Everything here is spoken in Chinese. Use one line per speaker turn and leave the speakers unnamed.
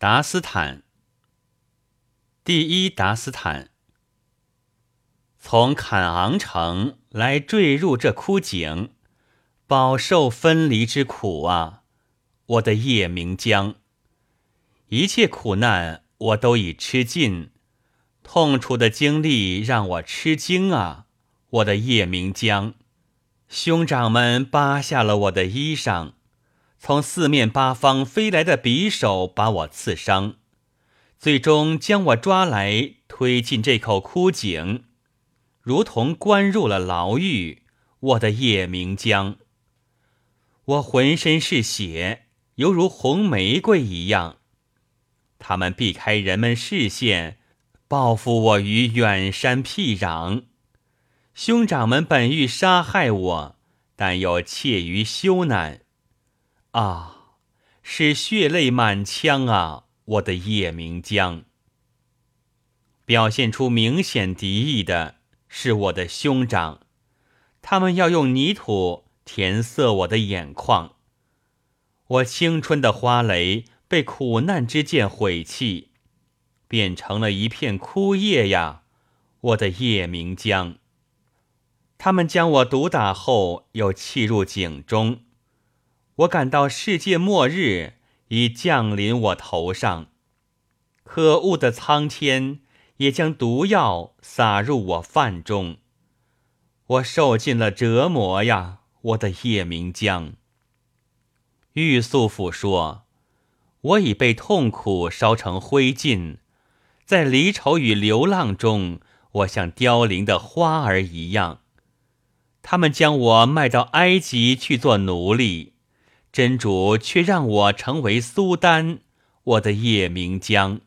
达斯坦，第一达斯坦，从坎昂城来坠入这枯井，饱受分离之苦啊！我的夜明江，一切苦难我都已吃尽，痛楚的经历让我吃惊啊！我的夜明江，兄长们扒下了我的衣裳。从四面八方飞来的匕首把我刺伤，最终将我抓来推进这口枯井，如同关入了牢狱。我的夜明江，我浑身是血，犹如红玫瑰一样。他们避开人们视线，报复我于远山僻壤。兄长们本欲杀害我，但又怯于羞赧。啊，是血泪满腔啊！我的夜明江，表现出明显敌意的是我的兄长，他们要用泥土填塞我的眼眶。我青春的花蕾被苦难之剑毁弃，变成了一片枯叶呀！我的夜明江，他们将我毒打后，又弃入井中。我感到世界末日已降临我头上，可恶的苍天也将毒药撒入我饭中。我受尽了折磨呀，我的夜明江。玉素甫说：“我已被痛苦烧成灰烬，在离愁与流浪中，我像凋零的花儿一样。他们将我卖到埃及去做奴隶。”真主却让我成为苏丹，我的夜明江。